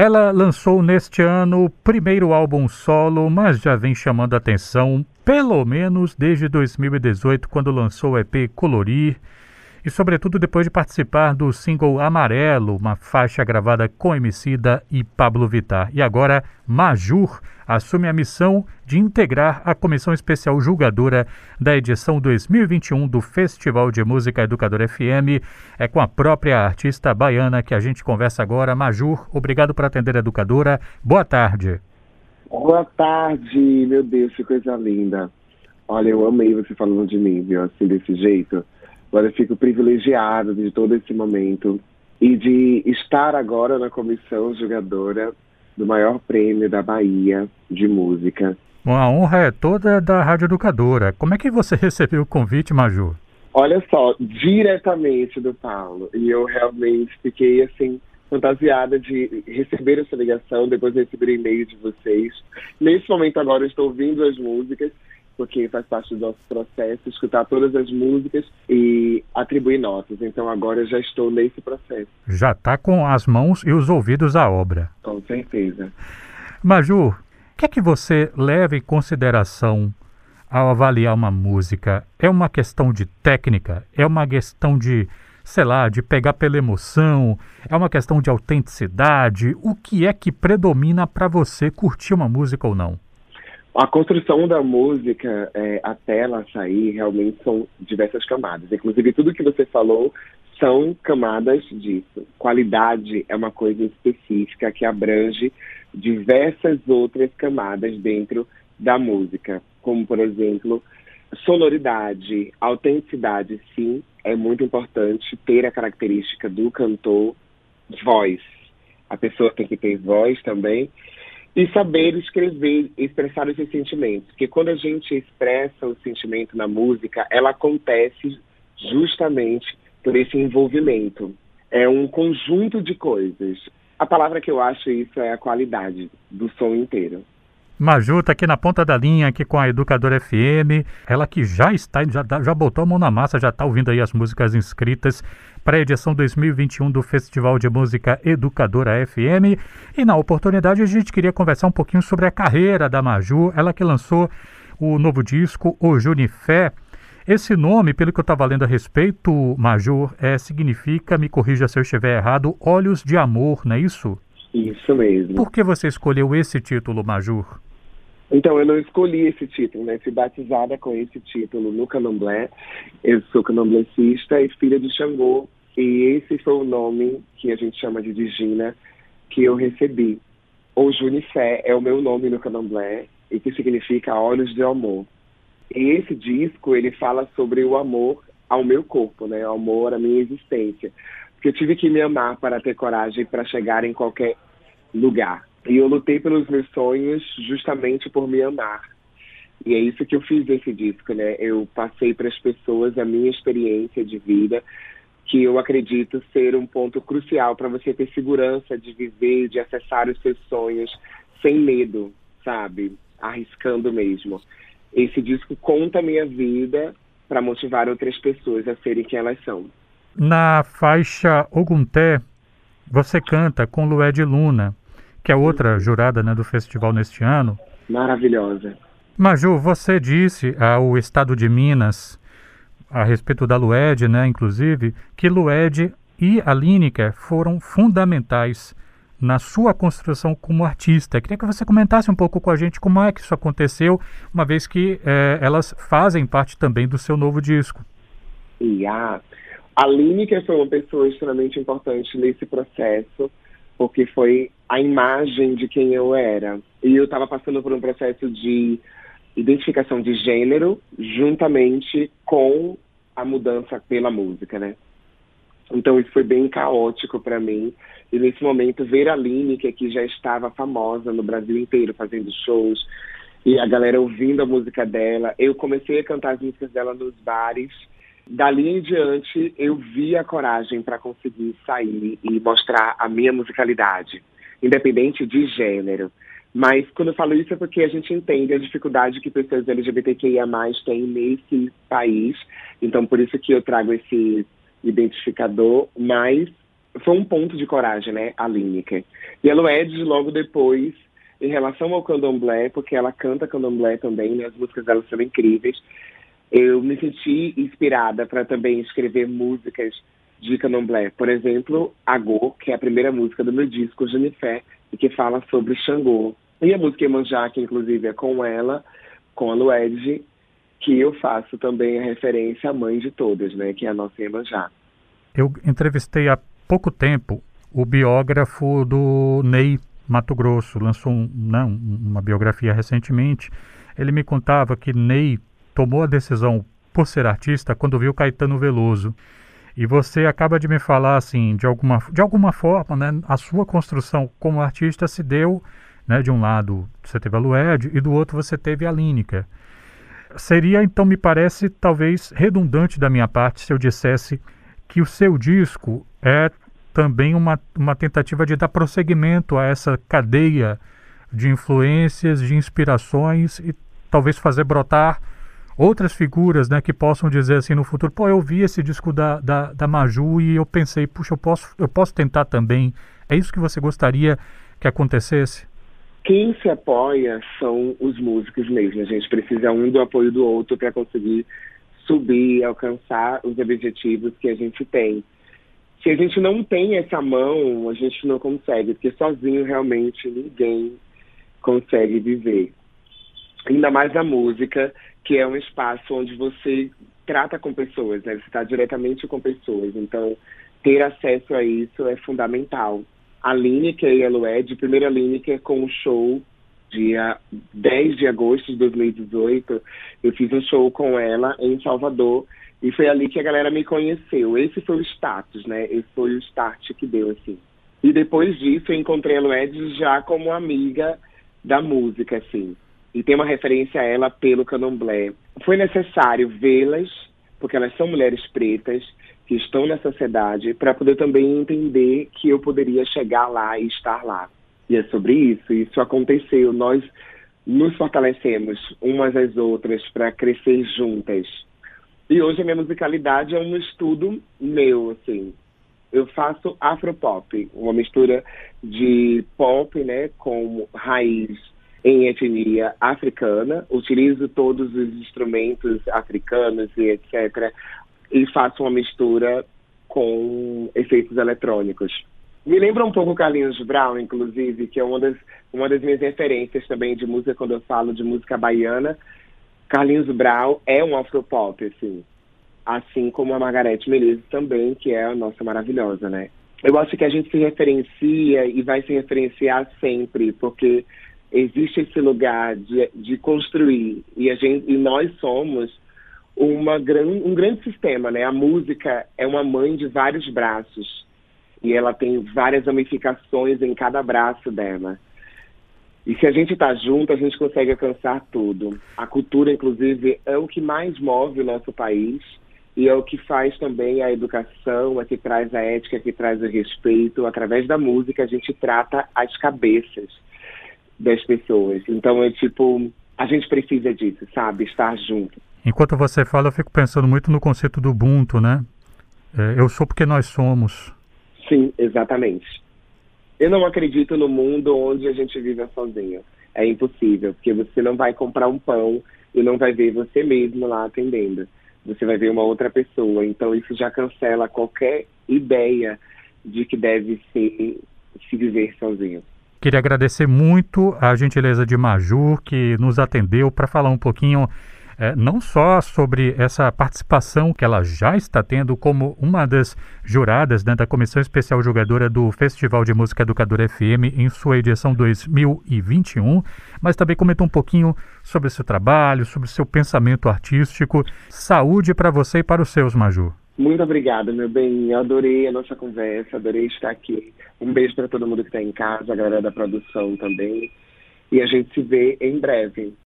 Ela lançou neste ano o primeiro álbum solo, mas já vem chamando atenção pelo menos desde 2018, quando lançou o EP Colorir e sobretudo depois de participar do single Amarelo, uma faixa gravada com Emicida e Pablo Vittar. E agora Majur assume a missão de integrar a comissão especial julgadora da edição 2021 do Festival de Música Educador FM. É com a própria artista baiana que a gente conversa agora. Majur, obrigado por atender a educadora. Boa tarde. Boa tarde, meu Deus, que coisa linda. Olha, eu amei você falando de mim, viu, assim, desse jeito. Agora eu fico privilegiado de todo esse momento e de estar agora na comissão jogadora do maior prêmio da Bahia de música. A honra é toda da Rádio Educadora. Como é que você recebeu o convite, Maju? Olha só, diretamente do Paulo. E eu realmente fiquei assim fantasiada de receber essa ligação, depois de receber e-mail de vocês. Nesse momento agora eu estou ouvindo as músicas porque faz parte do nosso processo escutar todas as músicas e atribuir notas. Então agora eu já estou nesse processo. Já está com as mãos e os ouvidos à obra. Com certeza. Maju, o que é que você leva em consideração ao avaliar uma música? É uma questão de técnica? É uma questão de, sei lá, de pegar pela emoção? É uma questão de autenticidade? O que é que predomina para você curtir uma música ou não? A construção da música é, até ela sair realmente são diversas camadas. Inclusive, tudo que você falou são camadas disso. Qualidade é uma coisa específica que abrange diversas outras camadas dentro da música, como, por exemplo, sonoridade, autenticidade, sim, é muito importante ter a característica do cantor, voz. A pessoa tem que ter voz também e saber escrever, expressar os seus sentimentos. Porque quando a gente expressa o sentimento na música, ela acontece justamente por esse envolvimento. É um conjunto de coisas. A palavra que eu acho isso é a qualidade do som inteiro. Maju está aqui na ponta da linha, aqui com a Educadora FM. Ela que já está, já, já botou a mão na massa, já está ouvindo aí as músicas inscritas para a edição 2021 do Festival de Música Educadora FM. E na oportunidade a gente queria conversar um pouquinho sobre a carreira da Maju, ela que lançou o novo disco, O Junifé. Esse nome, pelo que eu estava lendo a respeito, Major, é, significa, me corrija se eu estiver errado, Olhos de Amor, não é isso? Isso mesmo. Por que você escolheu esse título, Major? Então, eu não escolhi esse título, né? Fui batizada com esse título no candomblé. Eu sou candomblecista e filha de Xangô. E esse foi o nome que a gente chama de Digina que eu recebi. O Junifé é o meu nome no candomblé e que significa Olhos de Amor. E esse disco, ele fala sobre o amor ao meu corpo, né? O amor à minha existência. Porque eu tive que me amar para ter coragem para chegar em qualquer lugar. E eu lutei pelos meus sonhos justamente por me amar. E é isso que eu fiz nesse disco, né? Eu passei para as pessoas a minha experiência de vida, que eu acredito ser um ponto crucial para você ter segurança de viver, de acessar os seus sonhos sem medo, sabe? Arriscando mesmo. Esse disco conta a minha vida para motivar outras pessoas a serem quem elas são. Na faixa Ogunté, você canta com Lued Luna que é outra jurada né, do festival neste ano. Maravilhosa. Maju, você disse ao Estado de Minas, a respeito da Lued, né, inclusive, que Lued e a Lineker foram fundamentais na sua construção como artista. Queria que você comentasse um pouco com a gente como é que isso aconteceu, uma vez que é, elas fazem parte também do seu novo disco. E a, a Lineker foi uma pessoa extremamente importante nesse processo porque foi a imagem de quem eu era. E eu estava passando por um processo de identificação de gênero juntamente com a mudança pela música, né? Então isso foi bem caótico para mim. E nesse momento ver a Lineker, que já estava famosa no Brasil inteiro fazendo shows, e a galera ouvindo a música dela, eu comecei a cantar as músicas dela nos bares Dali em diante, eu vi a coragem para conseguir sair e mostrar a minha musicalidade, independente de gênero. Mas quando eu falo isso é porque a gente entende a dificuldade que pessoas LGBTQIA têm nesse país. Então, por isso que eu trago esse identificador. Mas foi um ponto de coragem, né, a Lineker. E a Lued, logo depois, em relação ao candomblé, porque ela canta candomblé também, né, as músicas dela são incríveis, eu me senti inspirada para também escrever músicas de candomblé. Por exemplo, Agô, que é a primeira música do meu disco, Jennifer, e que fala sobre Xangô. E a música Emanjá, que inclusive é com ela, com a Lued, que eu faço também a referência à mãe de todas, né, que é a nossa Emanjá. Eu entrevistei há pouco tempo o biógrafo do Ney Mato Grosso, lançou um, né, uma biografia recentemente. Ele me contava que Ney tomou a decisão por ser artista quando viu Caetano Veloso. E você acaba de me falar assim, de alguma, de alguma forma, né, a sua construção como artista se deu, né, de um lado você teve a Lued e do outro você teve a Línica. Seria, então, me parece, talvez redundante da minha parte se eu dissesse que o seu disco é também uma, uma tentativa de dar prosseguimento a essa cadeia de influências, de inspirações e talvez fazer brotar outras figuras né, que possam dizer assim no futuro, pô, eu vi esse disco da, da, da Maju e eu pensei, puxa, eu posso, eu posso tentar também. É isso que você gostaria que acontecesse? Quem se apoia são os músicos mesmo. A gente precisa um do apoio do outro para conseguir subir, alcançar os objetivos que a gente tem. Se a gente não tem essa mão, a gente não consegue, porque sozinho realmente ninguém consegue viver. Ainda mais a música, que é um espaço onde você trata com pessoas, né? Você está diretamente com pessoas. Então, ter acesso a isso é fundamental. A Lineker e a Lued, primeira Lineker com o show dia 10 de agosto de 2018, eu fiz um show com ela em Salvador e foi ali que a galera me conheceu. Esse foi o status, né? Esse foi o start que deu, assim. E depois disso, eu encontrei a Lued já como amiga da música, assim e tem uma referência a ela pelo candomblé. Foi necessário vê-las, porque elas são mulheres pretas que estão na sociedade, para poder também entender que eu poderia chegar lá e estar lá. E é sobre isso, isso aconteceu. Nós nos fortalecemos umas às outras para crescer juntas. E hoje a minha musicalidade é um estudo meu, assim. Eu faço afropop, uma mistura de pop, né, com raiz em etnia africana, utilizo todos os instrumentos africanos e etc. E faço uma mistura com efeitos eletrônicos. Me lembra um pouco Carlinhos Brown, inclusive, que é uma das, uma das minhas referências também de música quando eu falo de música baiana. Carlinhos Brown é um afropop, assim. Assim como a Margarete Menezes também, que é a nossa maravilhosa, né? Eu acho que a gente se referencia e vai se referenciar sempre, porque existe esse lugar de, de construir e a gente e nós somos uma gran, um grande sistema, né? A música é uma mãe de vários braços e ela tem várias ramificações em cada braço dela. E se a gente está junto, a gente consegue alcançar tudo. A cultura, inclusive, é o que mais move o nosso país e é o que faz também a educação, é que traz a ética, é que traz o respeito. Através da música, a gente trata as cabeças das pessoas. Então é tipo, a gente precisa disso, sabe? Estar junto. Enquanto você fala, eu fico pensando muito no conceito do Ubuntu, né? É, eu sou porque nós somos. Sim, exatamente. Eu não acredito no mundo onde a gente vive sozinho. É impossível, porque você não vai comprar um pão e não vai ver você mesmo lá atendendo. Você vai ver uma outra pessoa. Então isso já cancela qualquer ideia de que deve ser se viver sozinho. Queria agradecer muito a gentileza de Majur, que nos atendeu para falar um pouquinho é, não só sobre essa participação que ela já está tendo como uma das juradas né, da Comissão Especial Jogadora do Festival de Música Educadora FM em sua edição 2021, mas também comentou um pouquinho sobre seu trabalho, sobre seu pensamento artístico. Saúde para você e para os seus, Majur. Muito obrigada, meu bem. Eu adorei a nossa conversa, adorei estar aqui. Um beijo para todo mundo que está em casa, a galera da produção também. E a gente se vê em breve.